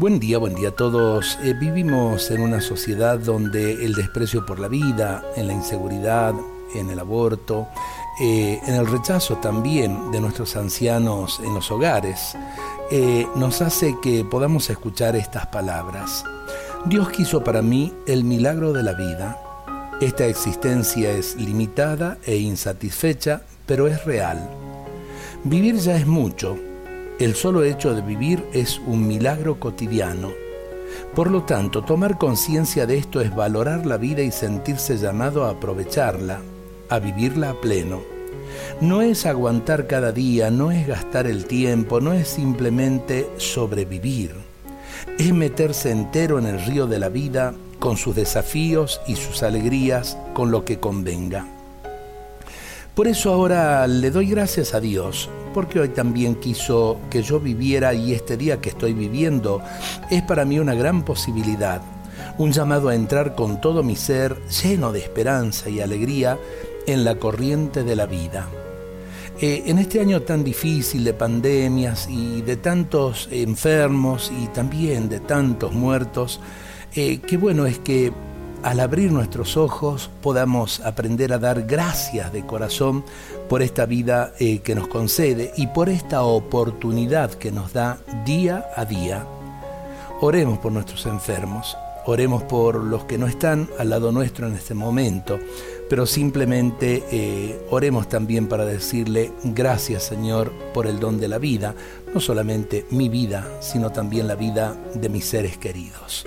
Buen día, buen día a todos. Eh, vivimos en una sociedad donde el desprecio por la vida, en la inseguridad, en el aborto, eh, en el rechazo también de nuestros ancianos en los hogares, eh, nos hace que podamos escuchar estas palabras. Dios quiso para mí el milagro de la vida. Esta existencia es limitada e insatisfecha, pero es real. Vivir ya es mucho, el solo hecho de vivir es un milagro cotidiano. Por lo tanto, tomar conciencia de esto es valorar la vida y sentirse llamado a aprovecharla, a vivirla a pleno. No es aguantar cada día, no es gastar el tiempo, no es simplemente sobrevivir. Es meterse entero en el río de la vida con sus desafíos y sus alegrías, con lo que convenga. Por eso ahora le doy gracias a Dios, porque hoy también quiso que yo viviera y este día que estoy viviendo es para mí una gran posibilidad, un llamado a entrar con todo mi ser lleno de esperanza y alegría en la corriente de la vida. Eh, en este año tan difícil de pandemias y de tantos enfermos y también de tantos muertos, eh, qué bueno es que al abrir nuestros ojos podamos aprender a dar gracias de corazón por esta vida eh, que nos concede y por esta oportunidad que nos da día a día. Oremos por nuestros enfermos, oremos por los que no están al lado nuestro en este momento, pero simplemente eh, oremos también para decirle gracias Señor por el don de la vida, no solamente mi vida, sino también la vida de mis seres queridos.